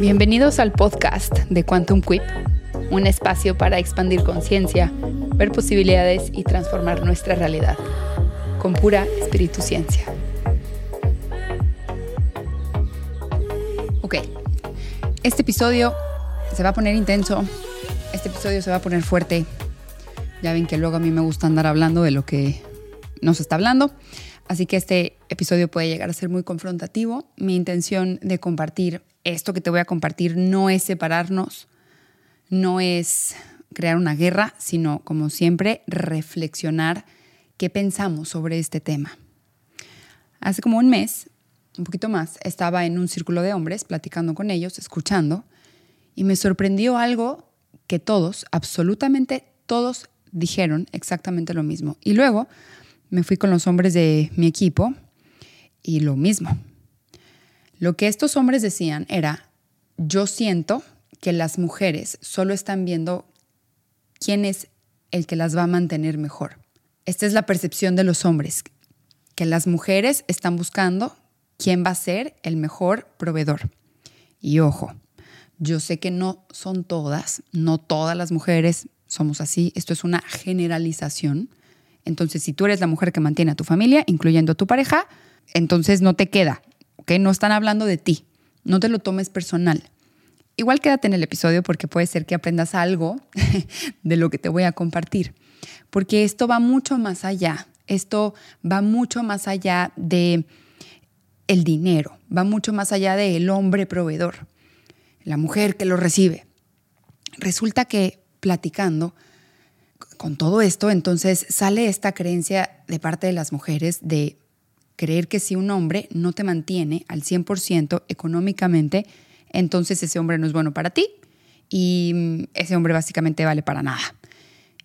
Bienvenidos al podcast de Quantum Quip, un espacio para expandir conciencia, ver posibilidades y transformar nuestra realidad con pura espíritu ciencia. Ok, este episodio se va a poner intenso, este episodio se va a poner fuerte. Ya ven que luego a mí me gusta andar hablando de lo que nos está hablando. Así que este episodio puede llegar a ser muy confrontativo. Mi intención de compartir esto que te voy a compartir no es separarnos, no es crear una guerra, sino, como siempre, reflexionar qué pensamos sobre este tema. Hace como un mes, un poquito más, estaba en un círculo de hombres platicando con ellos, escuchando, y me sorprendió algo que todos, absolutamente todos, dijeron exactamente lo mismo. Y luego me fui con los hombres de mi equipo y lo mismo. Lo que estos hombres decían era, yo siento que las mujeres solo están viendo quién es el que las va a mantener mejor. Esta es la percepción de los hombres, que las mujeres están buscando quién va a ser el mejor proveedor. Y ojo, yo sé que no son todas, no todas las mujeres somos así, esto es una generalización, entonces, si tú eres la mujer que mantiene a tu familia, incluyendo a tu pareja, entonces no te queda, No están hablando de ti, no te lo tomes personal. Igual quédate en el episodio porque puede ser que aprendas algo de lo que te voy a compartir, porque esto va mucho más allá, esto va mucho más allá de el dinero, va mucho más allá del hombre proveedor, la mujer que lo recibe. Resulta que platicando, con todo esto, entonces sale esta creencia de parte de las mujeres de creer que si un hombre no te mantiene al 100% económicamente, entonces ese hombre no es bueno para ti y mm, ese hombre básicamente vale para nada.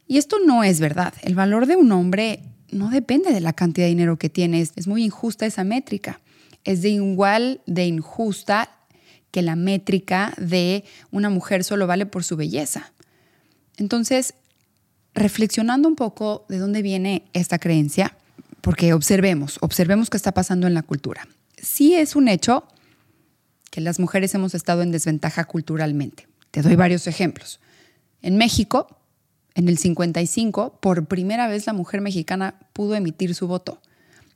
Y esto no es verdad. El valor de un hombre no depende de la cantidad de dinero que tienes. Es muy injusta esa métrica. Es de igual de injusta que la métrica de una mujer solo vale por su belleza. Entonces, reflexionando un poco de dónde viene esta creencia, porque observemos, observemos qué está pasando en la cultura. Sí es un hecho que las mujeres hemos estado en desventaja culturalmente. Te doy varios ejemplos. En México, en el 55, por primera vez la mujer mexicana pudo emitir su voto.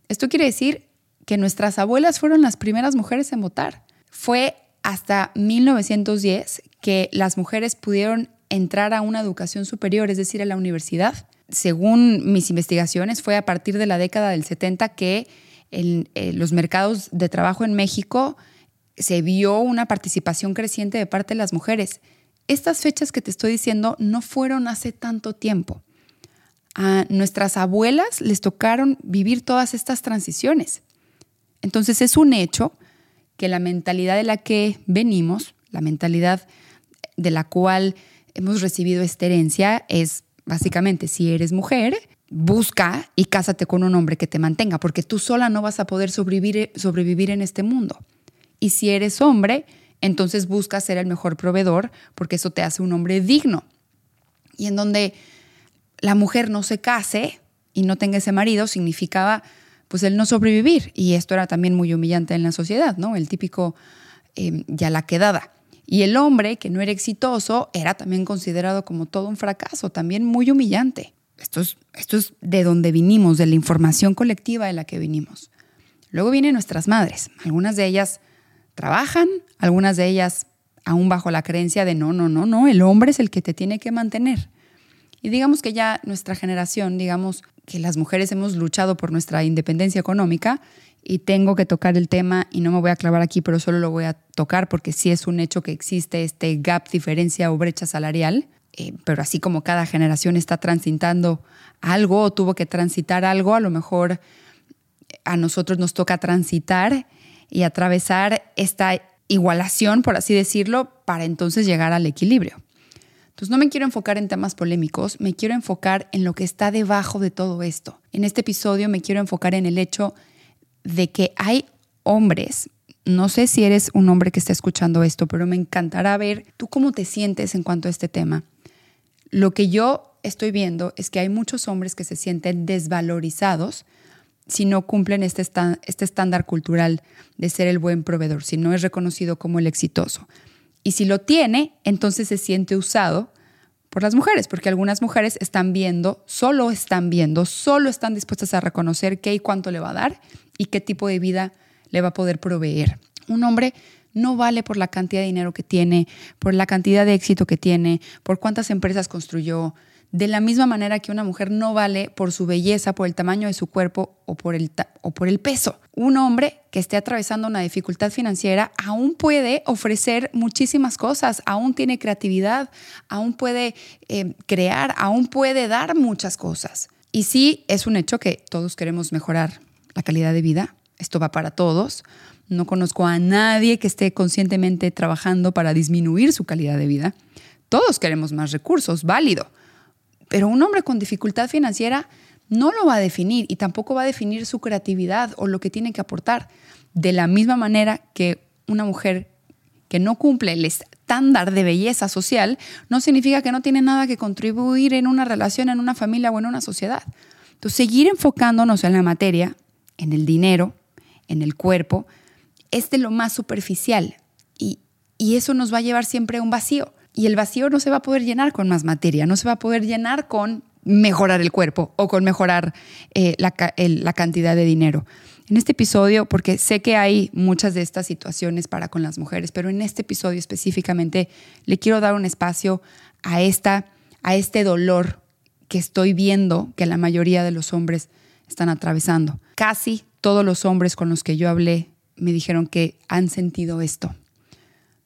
Esto quiere decir que nuestras abuelas fueron las primeras mujeres en votar. Fue hasta 1910 que las mujeres pudieron entrar a una educación superior, es decir, a la universidad. Según mis investigaciones, fue a partir de la década del 70 que en eh, los mercados de trabajo en México se vio una participación creciente de parte de las mujeres. Estas fechas que te estoy diciendo no fueron hace tanto tiempo. A nuestras abuelas les tocaron vivir todas estas transiciones. Entonces es un hecho que la mentalidad de la que venimos, la mentalidad de la cual hemos recibido esta herencia es básicamente si eres mujer, busca y cásate con un hombre que te mantenga, porque tú sola no vas a poder sobrevivir, sobrevivir en este mundo. Y si eres hombre, entonces busca ser el mejor proveedor, porque eso te hace un hombre digno. Y en donde la mujer no se case y no tenga ese marido, significaba pues el no sobrevivir. Y esto era también muy humillante en la sociedad, ¿no? El típico eh, ya la quedada. Y el hombre que no era exitoso era también considerado como todo un fracaso, también muy humillante. Esto es, esto es de donde vinimos, de la información colectiva de la que vinimos. Luego vienen nuestras madres. Algunas de ellas trabajan, algunas de ellas aún bajo la creencia de no, no, no, no, el hombre es el que te tiene que mantener. Y digamos que ya nuestra generación, digamos que las mujeres hemos luchado por nuestra independencia económica y tengo que tocar el tema y no me voy a clavar aquí, pero solo lo voy a tocar porque sí es un hecho que existe este gap, diferencia o brecha salarial. Eh, pero así como cada generación está transitando algo o tuvo que transitar algo, a lo mejor a nosotros nos toca transitar y atravesar esta igualación, por así decirlo, para entonces llegar al equilibrio. Entonces no me quiero enfocar en temas polémicos, me quiero enfocar en lo que está debajo de todo esto. En este episodio me quiero enfocar en el hecho de que hay hombres, no sé si eres un hombre que está escuchando esto, pero me encantará ver tú cómo te sientes en cuanto a este tema. Lo que yo estoy viendo es que hay muchos hombres que se sienten desvalorizados si no cumplen este, este estándar cultural de ser el buen proveedor, si no es reconocido como el exitoso. Y si lo tiene, entonces se siente usado por las mujeres, porque algunas mujeres están viendo, solo están viendo, solo están dispuestas a reconocer qué y cuánto le va a dar y qué tipo de vida le va a poder proveer. Un hombre no vale por la cantidad de dinero que tiene, por la cantidad de éxito que tiene, por cuántas empresas construyó, de la misma manera que una mujer no vale por su belleza, por el tamaño de su cuerpo o por el, o por el peso. Un hombre que esté atravesando una dificultad financiera aún puede ofrecer muchísimas cosas, aún tiene creatividad, aún puede eh, crear, aún puede dar muchas cosas. Y sí, es un hecho que todos queremos mejorar la calidad de vida. Esto va para todos. No conozco a nadie que esté conscientemente trabajando para disminuir su calidad de vida. Todos queremos más recursos, válido. Pero un hombre con dificultad financiera no lo va a definir y tampoco va a definir su creatividad o lo que tiene que aportar. De la misma manera que una mujer que no cumple el estándar de belleza social no significa que no tiene nada que contribuir en una relación, en una familia o en una sociedad. Entonces, seguir enfocándonos en la materia, en el dinero, en el cuerpo, es de lo más superficial y, y eso nos va a llevar siempre a un vacío. Y el vacío no se va a poder llenar con más materia, no se va a poder llenar con mejorar el cuerpo o con mejorar eh, la, la cantidad de dinero. En este episodio, porque sé que hay muchas de estas situaciones para con las mujeres, pero en este episodio específicamente le quiero dar un espacio a, esta, a este dolor que estoy viendo que la mayoría de los hombres están atravesando. Casi todos los hombres con los que yo hablé me dijeron que han sentido esto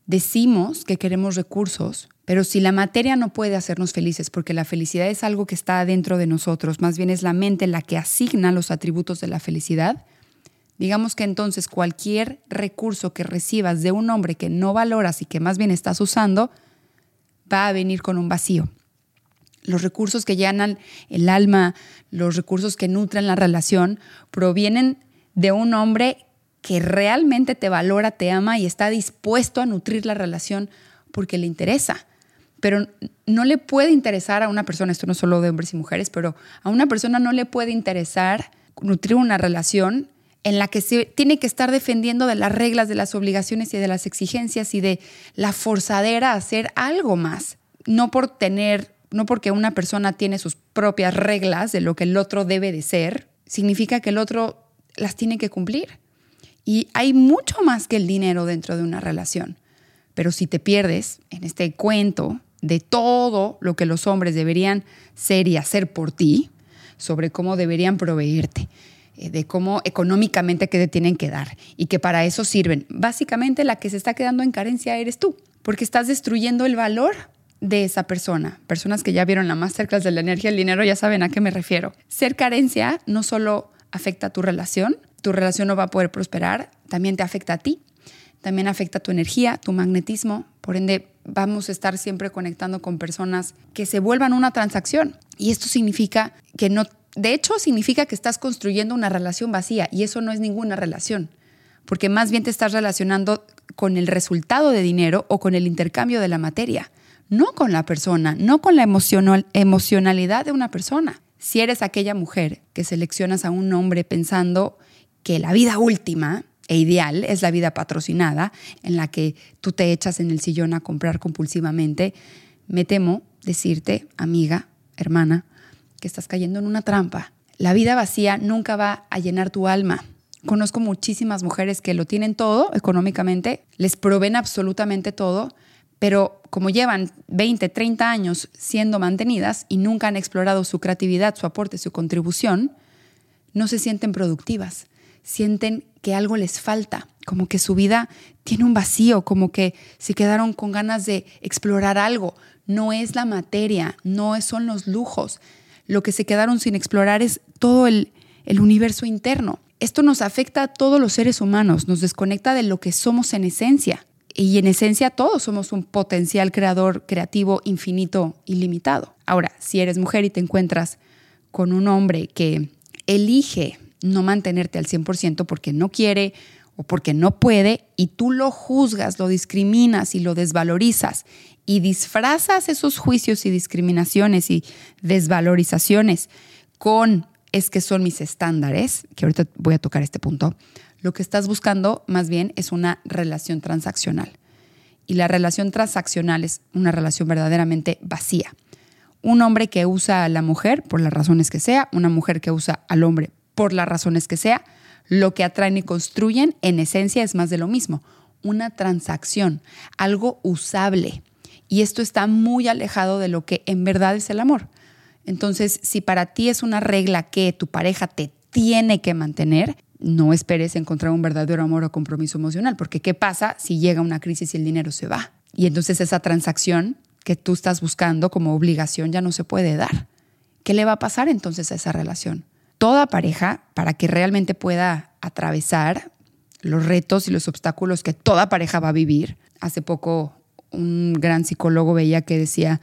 decimos que queremos recursos, pero si la materia no puede hacernos felices, porque la felicidad es algo que está dentro de nosotros, más bien es la mente la que asigna los atributos de la felicidad, digamos que entonces cualquier recurso que recibas de un hombre que no valoras y que más bien estás usando, va a venir con un vacío. Los recursos que llenan el alma, los recursos que nutren la relación, provienen de un hombre que realmente te valora, te ama y está dispuesto a nutrir la relación porque le interesa. Pero no le puede interesar a una persona, esto no es solo de hombres y mujeres, pero a una persona no le puede interesar nutrir una relación en la que se tiene que estar defendiendo de las reglas, de las obligaciones y de las exigencias y de la forzadera a hacer algo más. No por tener, no porque una persona tiene sus propias reglas de lo que el otro debe de ser, significa que el otro las tiene que cumplir. Y hay mucho más que el dinero dentro de una relación. Pero si te pierdes en este cuento de todo lo que los hombres deberían ser y hacer por ti, sobre cómo deberían proveerte, eh, de cómo económicamente que te tienen que dar y que para eso sirven. Básicamente la que se está quedando en carencia eres tú, porque estás destruyendo el valor de esa persona. Personas que ya vieron la masterclass de la energía y el dinero ya saben a qué me refiero. Ser carencia no solo afecta a tu relación, tu relación no va a poder prosperar, también te afecta a ti, también afecta tu energía, tu magnetismo, por ende vamos a estar siempre conectando con personas que se vuelvan una transacción. Y esto significa que no, de hecho significa que estás construyendo una relación vacía y eso no es ninguna relación, porque más bien te estás relacionando con el resultado de dinero o con el intercambio de la materia, no con la persona, no con la emocionalidad de una persona. Si eres aquella mujer que seleccionas a un hombre pensando que la vida última e ideal es la vida patrocinada, en la que tú te echas en el sillón a comprar compulsivamente, me temo decirte, amiga, hermana, que estás cayendo en una trampa. La vida vacía nunca va a llenar tu alma. Conozco muchísimas mujeres que lo tienen todo económicamente, les proveen absolutamente todo, pero como llevan 20, 30 años siendo mantenidas y nunca han explorado su creatividad, su aporte, su contribución, no se sienten productivas sienten que algo les falta, como que su vida tiene un vacío, como que se quedaron con ganas de explorar algo. No es la materia, no son los lujos. Lo que se quedaron sin explorar es todo el, el universo interno. Esto nos afecta a todos los seres humanos, nos desconecta de lo que somos en esencia. Y en esencia todos somos un potencial creador creativo infinito, ilimitado. Ahora, si eres mujer y te encuentras con un hombre que elige no mantenerte al 100% porque no quiere o porque no puede y tú lo juzgas, lo discriminas y lo desvalorizas y disfrazas esos juicios y discriminaciones y desvalorizaciones con es que son mis estándares, que ahorita voy a tocar este punto, lo que estás buscando más bien es una relación transaccional. y la relación transaccional es una relación verdaderamente vacía. Un hombre que usa a la mujer por las razones que sea, una mujer que usa al hombre por las razones que sea, lo que atraen y construyen en esencia es más de lo mismo, una transacción, algo usable. Y esto está muy alejado de lo que en verdad es el amor. Entonces, si para ti es una regla que tu pareja te tiene que mantener, no esperes encontrar un verdadero amor o compromiso emocional, porque ¿qué pasa si llega una crisis y el dinero se va? Y entonces esa transacción que tú estás buscando como obligación ya no se puede dar. ¿Qué le va a pasar entonces a esa relación? Toda pareja, para que realmente pueda atravesar los retos y los obstáculos que toda pareja va a vivir, hace poco un gran psicólogo veía que decía,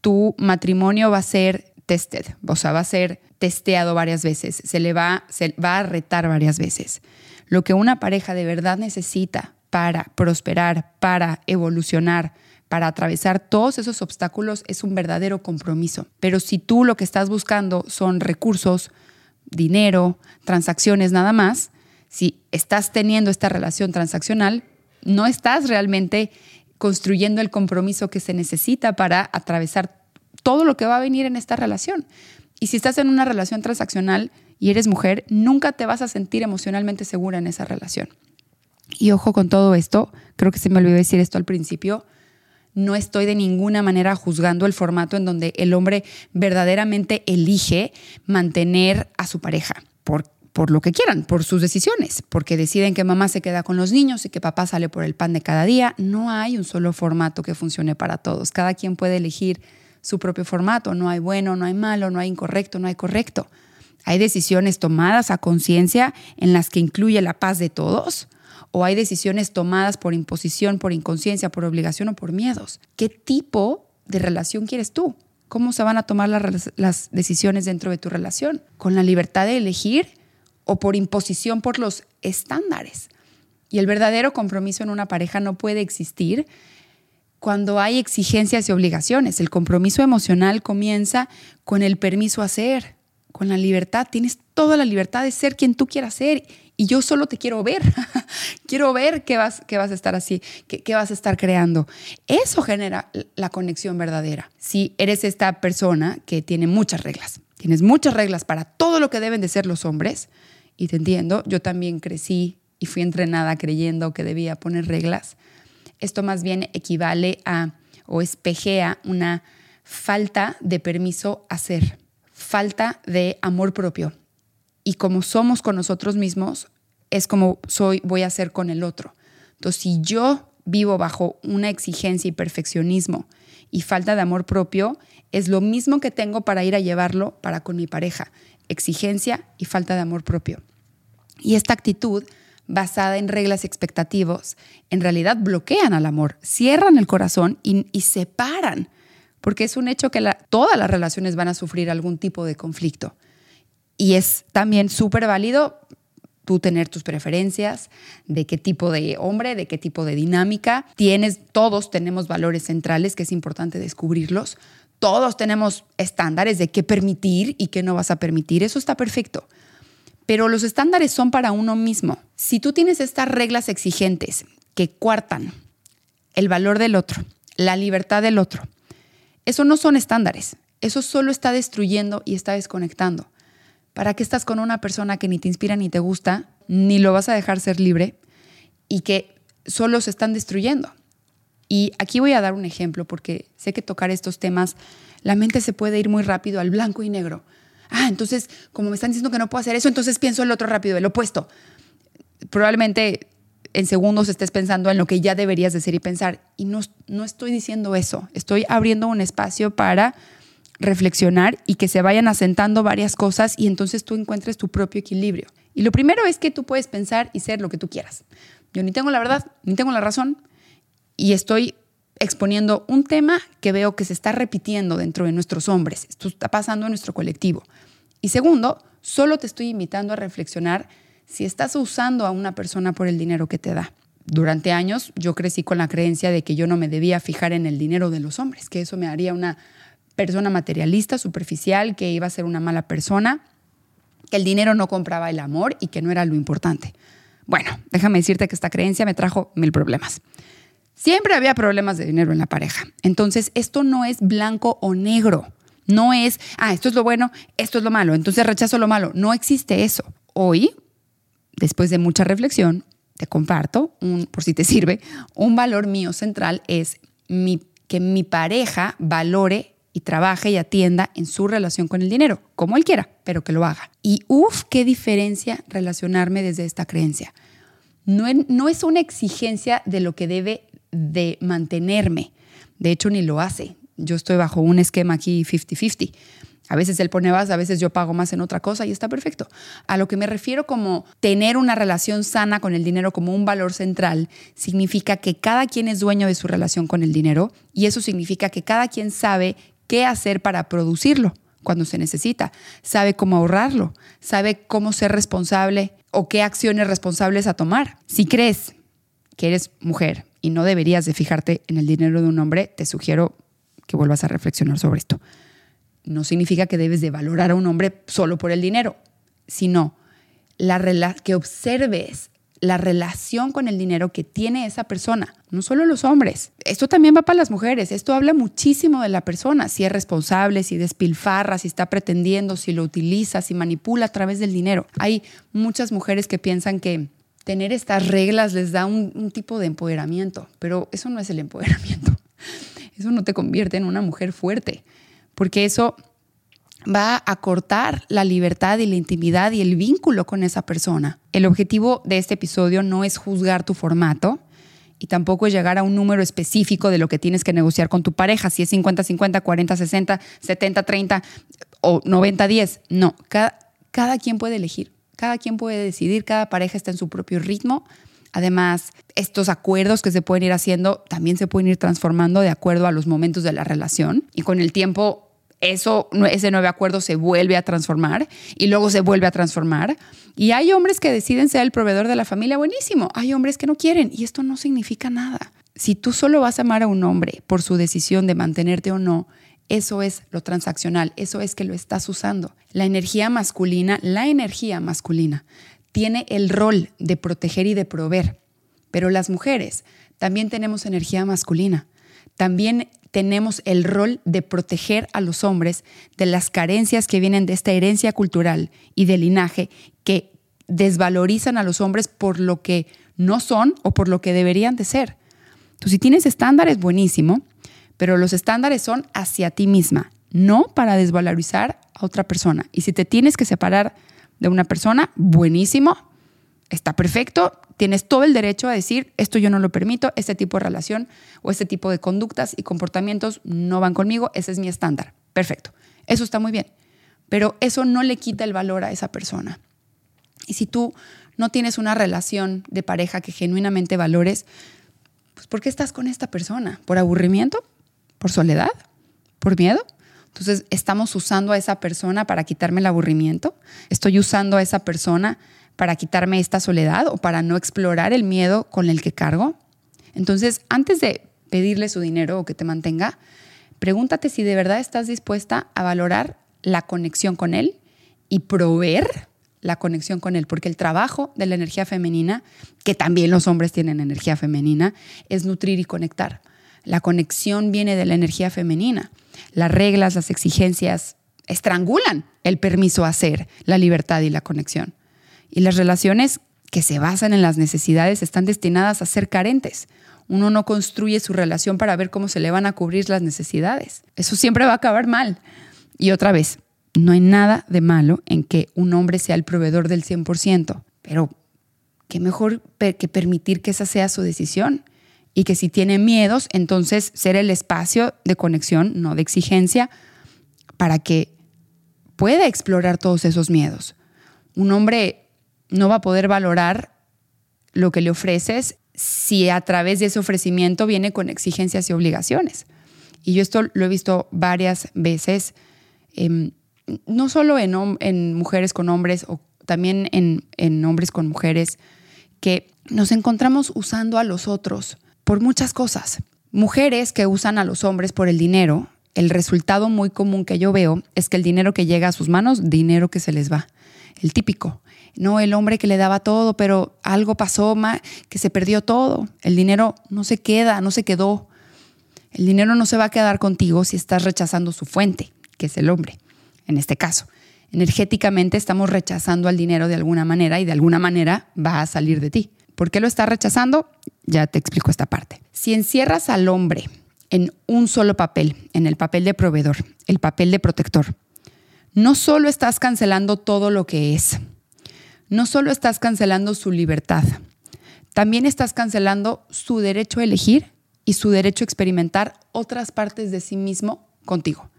tu matrimonio va a ser tested, o sea, va a ser testeado varias veces, se le va, se va a retar varias veces. Lo que una pareja de verdad necesita para prosperar, para evolucionar, para atravesar todos esos obstáculos es un verdadero compromiso. Pero si tú lo que estás buscando son recursos, dinero, transacciones nada más, si estás teniendo esta relación transaccional, no estás realmente construyendo el compromiso que se necesita para atravesar todo lo que va a venir en esta relación. Y si estás en una relación transaccional y eres mujer, nunca te vas a sentir emocionalmente segura en esa relación. Y ojo con todo esto, creo que se me olvidó decir esto al principio, no estoy de ninguna manera juzgando el formato en donde el hombre verdaderamente elige mantener a su pareja por, por lo que quieran, por sus decisiones, porque deciden que mamá se queda con los niños y que papá sale por el pan de cada día. No hay un solo formato que funcione para todos. Cada quien puede elegir su propio formato. No hay bueno, no hay malo, no hay incorrecto, no hay correcto. Hay decisiones tomadas a conciencia en las que incluye la paz de todos o hay decisiones tomadas por imposición, por inconsciencia, por obligación o por miedos. ¿Qué tipo de relación quieres tú? ¿Cómo se van a tomar las, decisiones dentro de tu relación? ¿Con la libertad de elegir o por imposición por los estándares? Y el verdadero compromiso en una pareja no puede existir cuando hay exigencias y obligaciones. El compromiso emocional comienza con el permiso a ser, con la libertad. Tienes toda la libertad de ser quien tú quieras ser y yo solo te quiero ver. quiero ver qué vas, qué vas a estar así, qué, qué vas a estar creando. Eso genera la conexión verdadera. Si eres esta persona que tiene muchas reglas, tienes muchas reglas para todo lo que deben de ser los hombres, y te entiendo, yo también crecí y fui entrenada creyendo que debía poner reglas esto más bien equivale a o espejea una falta de permiso a ser, falta de amor propio. Y como somos con nosotros mismos, es como soy, voy a ser con el otro. Entonces, si yo vivo bajo una exigencia y perfeccionismo y falta de amor propio, es lo mismo que tengo para ir a llevarlo para con mi pareja, exigencia y falta de amor propio. Y esta actitud basada en reglas y expectativos, en realidad bloquean al amor, cierran el corazón y, separan, porque es un hecho que todas las relaciones van a sufrir algún tipo de conflicto. Y es también súper válido tú tener tus preferencias, de qué tipo de hombre, de qué tipo de dinámica. Tienes, todos tenemos valores centrales que es importante descubrirlos. Todos tenemos estándares de qué permitir y qué no vas a permitir. Eso está perfecto. Pero los estándares son para uno mismo. Si tú tienes estas reglas exigentes que cuartan el valor del otro, la libertad del otro, eso no son estándares. Eso solo está destruyendo y está desconectando. ¿Para qué estás con una persona que ni te inspira ni te gusta, ni lo vas a dejar ser libre y que solo se están destruyendo? Y aquí voy a dar un ejemplo porque sé que tocar estos temas, la mente se puede ir muy rápido al blanco y negro ah, entonces, como me están diciendo que no puedo hacer eso, entonces pienso el otro rápido, el opuesto. Probablemente en segundos estés pensando en lo que ya deberías decir y pensar. Y no, no estoy diciendo eso, estoy abriendo un espacio para reflexionar y que se vayan asentando varias cosas y entonces tú encuentres tu propio equilibrio. Y lo primero es que tú puedes pensar y ser lo que tú quieras. Yo ni tengo la verdad, ni tengo la razón y estoy exponiendo un tema que veo que se está repitiendo dentro de nuestros hombres. Esto está pasando en nuestro colectivo. Y segundo, solo te estoy invitando a reflexionar si estás usando a una persona por el dinero que te da. Durante años yo crecí con la creencia de que yo no me debía fijar en el dinero de los hombres, que eso me haría una persona materialista, superficial, que iba a ser una mala persona, que el dinero no compraba el amor y que no era lo importante. Bueno, déjame decirte que esta creencia me trajo mil problemas. Siempre había problemas de dinero en la pareja. Entonces, esto no es blanco o negro. No es, ah, esto es lo bueno, esto es lo malo, entonces rechazo lo malo. No existe eso. Hoy, después de mucha reflexión, te comparto, un, por si te sirve, un valor mío central es mi, que mi pareja valore y trabaje y atienda en su relación con el dinero, como él quiera, pero que lo haga. Y uff, qué diferencia relacionarme desde esta creencia. No, no es una exigencia de lo que debe de mantenerme. De hecho, ni lo hace. Yo estoy bajo un esquema aquí 50-50. A veces él pone más, a veces yo pago más en otra cosa y está perfecto. A lo que me refiero como tener una relación sana con el dinero como un valor central, significa que cada quien es dueño de su relación con el dinero y eso significa que cada quien sabe qué hacer para producirlo cuando se necesita, sabe cómo ahorrarlo, sabe cómo ser responsable o qué acciones responsables a tomar. Si crees que eres mujer y no deberías de fijarte en el dinero de un hombre, te sugiero que vuelvas a reflexionar sobre esto. No significa que debes de valorar a un hombre solo por el dinero, sino la que observes la relación con el dinero que tiene esa persona, no solo los hombres. Esto también va para las mujeres. Esto habla muchísimo de la persona, si es responsable, si despilfarra, si está pretendiendo, si lo utiliza, si manipula a través del dinero. Hay muchas mujeres que piensan que tener estas reglas les da un, tipo de empoderamiento, pero eso no es el empoderamiento. Eso no te convierte en una mujer fuerte, porque eso va a cortar la libertad y la intimidad y el vínculo con esa persona. El objetivo de este episodio no es juzgar tu formato y tampoco es llegar a un número específico de lo que tienes que negociar con tu pareja, si es 50-50, 40-60, 70-30 o 90-10. No, cada, cada quien puede elegir. Cada quien puede decidir, cada pareja está en su propio ritmo. Además, estos acuerdos que se pueden ir haciendo también se pueden ir transformando de acuerdo a los momentos de la relación y con el tiempo eso, ese nuevo acuerdo se vuelve a transformar y luego se vuelve a transformar. Y hay hombres que deciden ser el proveedor de la familia, buenísimo. Hay hombres que no quieren y esto no significa nada. Si tú solo vas a amar a un hombre por su decisión de mantenerte o no, eso es lo transaccional, eso es que lo estás usando. La energía masculina, la energía masculina, tiene el rol de proteger y de proveer, pero las mujeres también tenemos energía masculina. También tenemos el rol de proteger a los hombres de las carencias que vienen de esta herencia cultural y de linaje que desvalorizan a los hombres por lo que no son o por lo que deberían de ser. Tú si tienes estándares, buenísimo, pero los estándares son hacia ti misma, no para desvalorizar a otra persona. Y si te tienes que separar de una persona, buenísimo, está perfecto, tienes todo el derecho a decir, esto yo no lo permito, este tipo de relación o este tipo de conductas y comportamientos no van conmigo, ese es mi estándar. Perfecto, eso está muy bien, pero eso no le quita el valor a esa persona. Y si tú no tienes una relación de pareja que genuinamente valores, pues ¿por qué estás con esta persona? ¿Por aburrimiento? ¿Por soledad? ¿Por miedo? Entonces, ¿estamos usando a esa persona para quitarme el aburrimiento? ¿Estoy usando a esa persona para quitarme esta soledad o para no explorar el miedo con el que cargo? Entonces, antes de pedirle su dinero o que te mantenga, pregúntate si de verdad estás dispuesta a valorar la conexión con él y proveer la conexión con él, porque el trabajo de la energía femenina, que también los hombres tienen energía femenina, es nutrir y conectar. La conexión viene de la energía femenina. Las reglas, las exigencias estrangulan el permiso a hacer, la libertad y la conexión. Y las relaciones que se basan en las necesidades están destinadas a ser carentes. Uno no construye su relación para ver cómo se le van a cubrir las necesidades. Eso siempre va a acabar mal. Y otra vez, no hay nada de malo en que un hombre sea el proveedor del 100%, pero qué mejor que permitir que esa sea su decisión y que si tiene miedos, entonces ser el espacio de conexión, no de exigencia, para que pueda explorar todos esos miedos. Un hombre no va a poder valorar lo que le ofreces si a través de ese ofrecimiento viene con exigencias y obligaciones. Y yo esto lo he visto varias veces, em, no solo en, mujeres con hombres, o también en, en hombres con mujeres, que nos encontramos usando a los otros por muchas cosas. Mujeres que usan a los hombres por el dinero, el resultado muy común que yo veo es que el dinero que llega a sus manos, dinero que se les va. el típico. No, el hombre que le daba todo, pero algo pasó, que se perdió todo. El dinero no se queda, no se quedó. El dinero no se va a quedar contigo si estás rechazando su fuente, que es el hombre, en este caso. Energéticamente estamos rechazando al dinero de alguna manera y de alguna manera va a salir de ti. ¿Por qué lo estás rechazando? Ya te explico esta parte. Si encierras al hombre en un solo papel, en el papel de proveedor, el papel de protector, no solo estás cancelando todo lo que es, no solo estás cancelando su libertad, también estás cancelando su derecho a elegir y su derecho a experimentar otras partes de sí mismo contigo.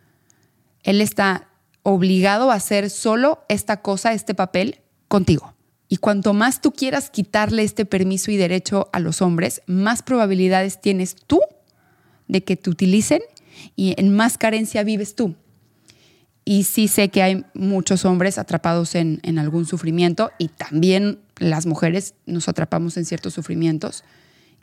Él está obligado a hacer solo esta cosa, este papel, contigo. Y cuanto más tú quieras quitarle este permiso y derecho a los hombres, más probabilidades tienes tú de que te utilicen y en más carencia vives tú. Y sí sé que hay muchos hombres atrapados en, en algún sufrimiento y también las mujeres nos atrapamos en ciertos sufrimientos.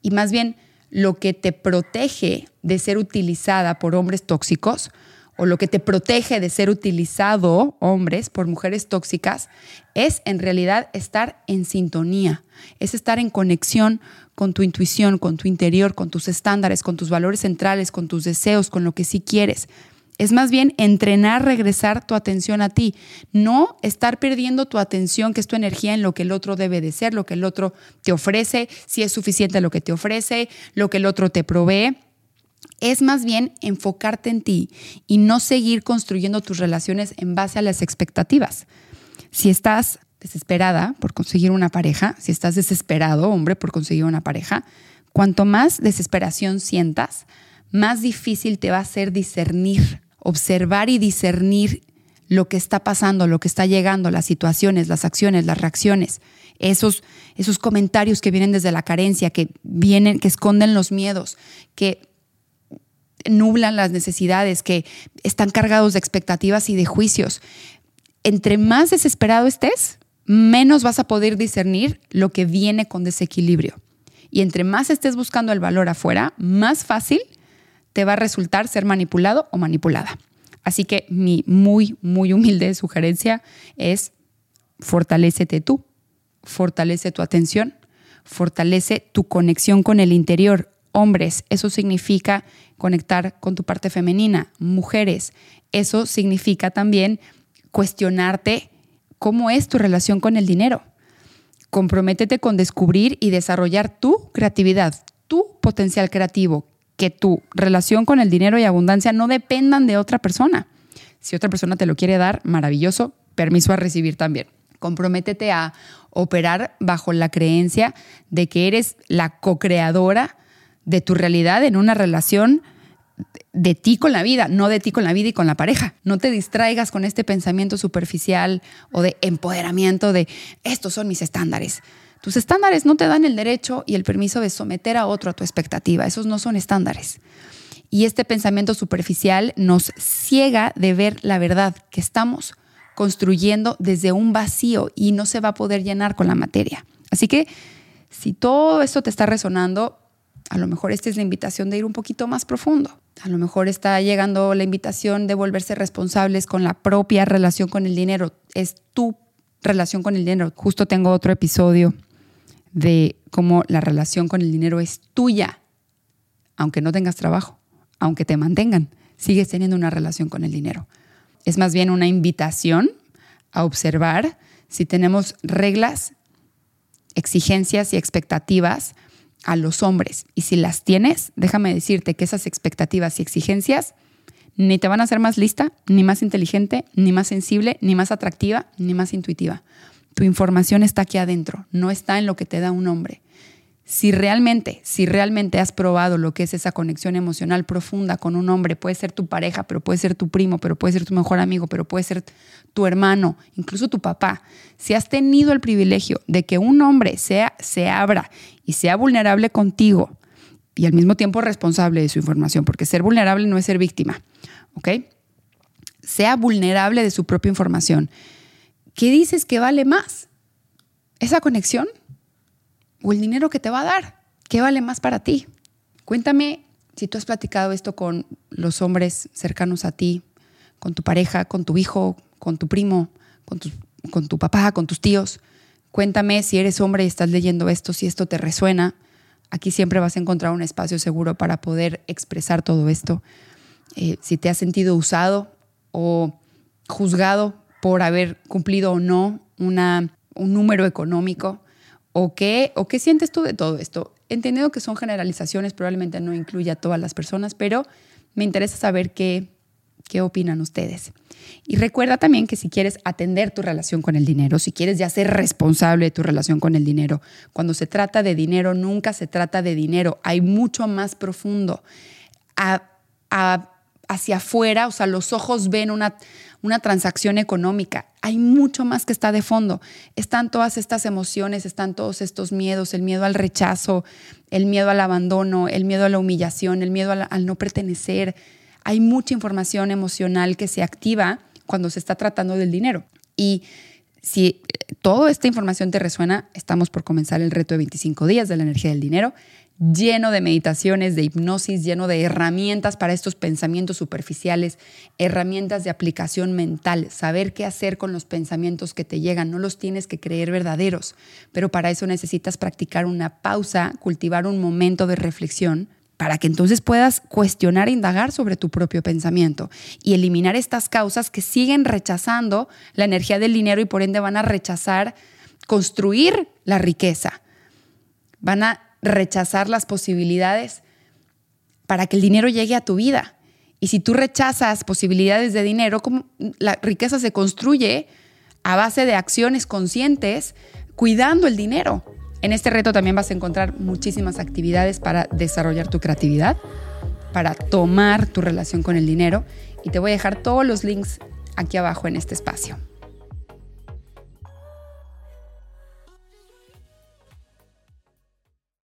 Y más bien, lo que te protege de ser utilizada por hombres tóxicos o lo que te protege de ser utilizado, hombres, por mujeres tóxicas, es en realidad estar en sintonía, es estar en conexión con tu intuición, con tu interior, con tus estándares, con tus valores centrales, con tus deseos, con lo que sí quieres. Es más bien entrenar, regresar tu atención a ti, no estar perdiendo tu atención, que es tu energía, en lo que el otro debe de ser, lo que el otro te ofrece, si es suficiente lo que te ofrece, lo que el otro te provee es más bien enfocarte en ti y no seguir construyendo tus relaciones en base a las expectativas. Si estás desesperada por conseguir una pareja, si estás desesperado, hombre, por conseguir una pareja, cuanto más desesperación sientas, más difícil te va a ser discernir, observar y discernir lo que está pasando, lo que está llegando, las situaciones, las acciones, las reacciones, esos, esos comentarios que vienen desde la carencia, que vienen, que esconden los miedos, que nublan las necesidades, que están cargados de expectativas y de juicios. Entre más desesperado estés, menos vas a poder discernir lo que viene con desequilibrio. Y entre más estés buscando el valor afuera, más fácil te va a resultar ser manipulado o manipulada. Así que mi muy, muy humilde sugerencia es fortalecete tú, fortalece tu atención, fortalece tu conexión con el interior. Hombres, eso significa conectar con tu parte femenina. Mujeres, eso significa también cuestionarte cómo es tu relación con el dinero. Comprométete con descubrir y desarrollar tu creatividad, tu potencial creativo, que tu relación con el dinero y abundancia no dependan de otra persona. Si otra persona te lo quiere dar, maravilloso, permiso a recibir también. Comprométete a operar bajo la creencia de que eres la co-creadora de tu realidad en una relación de ti con la vida, no de ti con la vida y con la pareja. No te distraigas con este pensamiento superficial o de empoderamiento de estos son mis estándares. Tus estándares no te dan el derecho y el permiso de someter a otro a tu expectativa. Esos no son estándares. Y este pensamiento superficial nos ciega de ver la verdad que estamos construyendo desde un vacío y no se va a poder llenar con la materia. Así que si todo esto te está resonando, a lo mejor esta es la invitación de ir un poquito más profundo. A lo mejor está llegando la invitación de volverse responsables con la propia relación con el dinero. Es tu relación con el dinero. Justo tengo otro episodio de cómo la relación con el dinero es tuya, aunque no tengas trabajo, aunque te mantengan, sigues teniendo una relación con el dinero. Es más bien una invitación a observar si tenemos reglas, exigencias y expectativas a los hombres. Y si las tienes, déjame decirte que esas expectativas y exigencias ni te van a hacer más lista, ni más inteligente, ni más sensible, ni más atractiva, ni más intuitiva. Tu información está aquí adentro, no está en lo que te da un hombre si realmente, si realmente has probado lo que es esa conexión emocional profunda con un hombre, puede ser tu pareja, pero puede ser tu primo, pero puede ser tu mejor amigo, pero puede ser tu hermano, incluso tu papá. Si has tenido el privilegio de que un hombre sea, se abra y sea vulnerable contigo y al mismo tiempo responsable de su información, porque ser vulnerable no es ser víctima, ¿ok? Sea vulnerable de su propia información. ¿Qué dices que vale más? ¿Esa conexión? O el dinero que te va a dar. ¿Qué vale más para ti? Cuéntame si tú has platicado esto con los hombres cercanos a ti, con tu pareja, con tu hijo, con tu primo, con tu papá, con tus tíos. Cuéntame si eres hombre y estás leyendo esto, si esto te resuena. Aquí siempre vas a encontrar un espacio seguro para poder expresar todo esto. Eh, si te has sentido usado o juzgado por haber cumplido o no una, un número económico, o qué, o qué sientes tú de todo esto. Entendiendo que son generalizaciones, probablemente no incluye a todas las personas, pero me interesa saber qué, qué opinan ustedes. Y recuerda también que si quieres atender tu relación con el dinero, si quieres ya ser responsable de tu relación con el dinero, cuando se trata de dinero, nunca se trata de dinero, hay mucho más profundo. hacia afuera, o sea, los ojos ven una, una transacción económica. Hay mucho más que está de fondo. Están todas estas emociones, están todos estos miedos, el miedo al rechazo, el miedo al abandono, el miedo a la humillación, el miedo al no pertenecer, hay mucha información emocional que se activa cuando se está tratando del dinero. Y si toda esta información te resuena, estamos por comenzar el reto de 25 días de la energía del dinero, lleno de meditaciones, de hipnosis, lleno de herramientas para estos pensamientos superficiales, herramientas de aplicación mental, saber qué hacer con los pensamientos que te llegan, no los tienes que creer verdaderos, pero para eso necesitas practicar una pausa, cultivar un momento de reflexión para que entonces puedas cuestionar e indagar sobre tu propio pensamiento y eliminar estas causas que siguen rechazando la energía del dinero y por ende van a rechazar construir la riqueza. Van a rechazar las posibilidades para que el dinero llegue a tu vida. Y si tú rechazas posibilidades de dinero, como la riqueza se construye a base de acciones conscientes cuidando el dinero. En este reto también vas a encontrar muchísimas actividades para desarrollar tu creatividad, para tomar tu relación con el dinero y te voy a dejar todos los links aquí abajo en este espacio.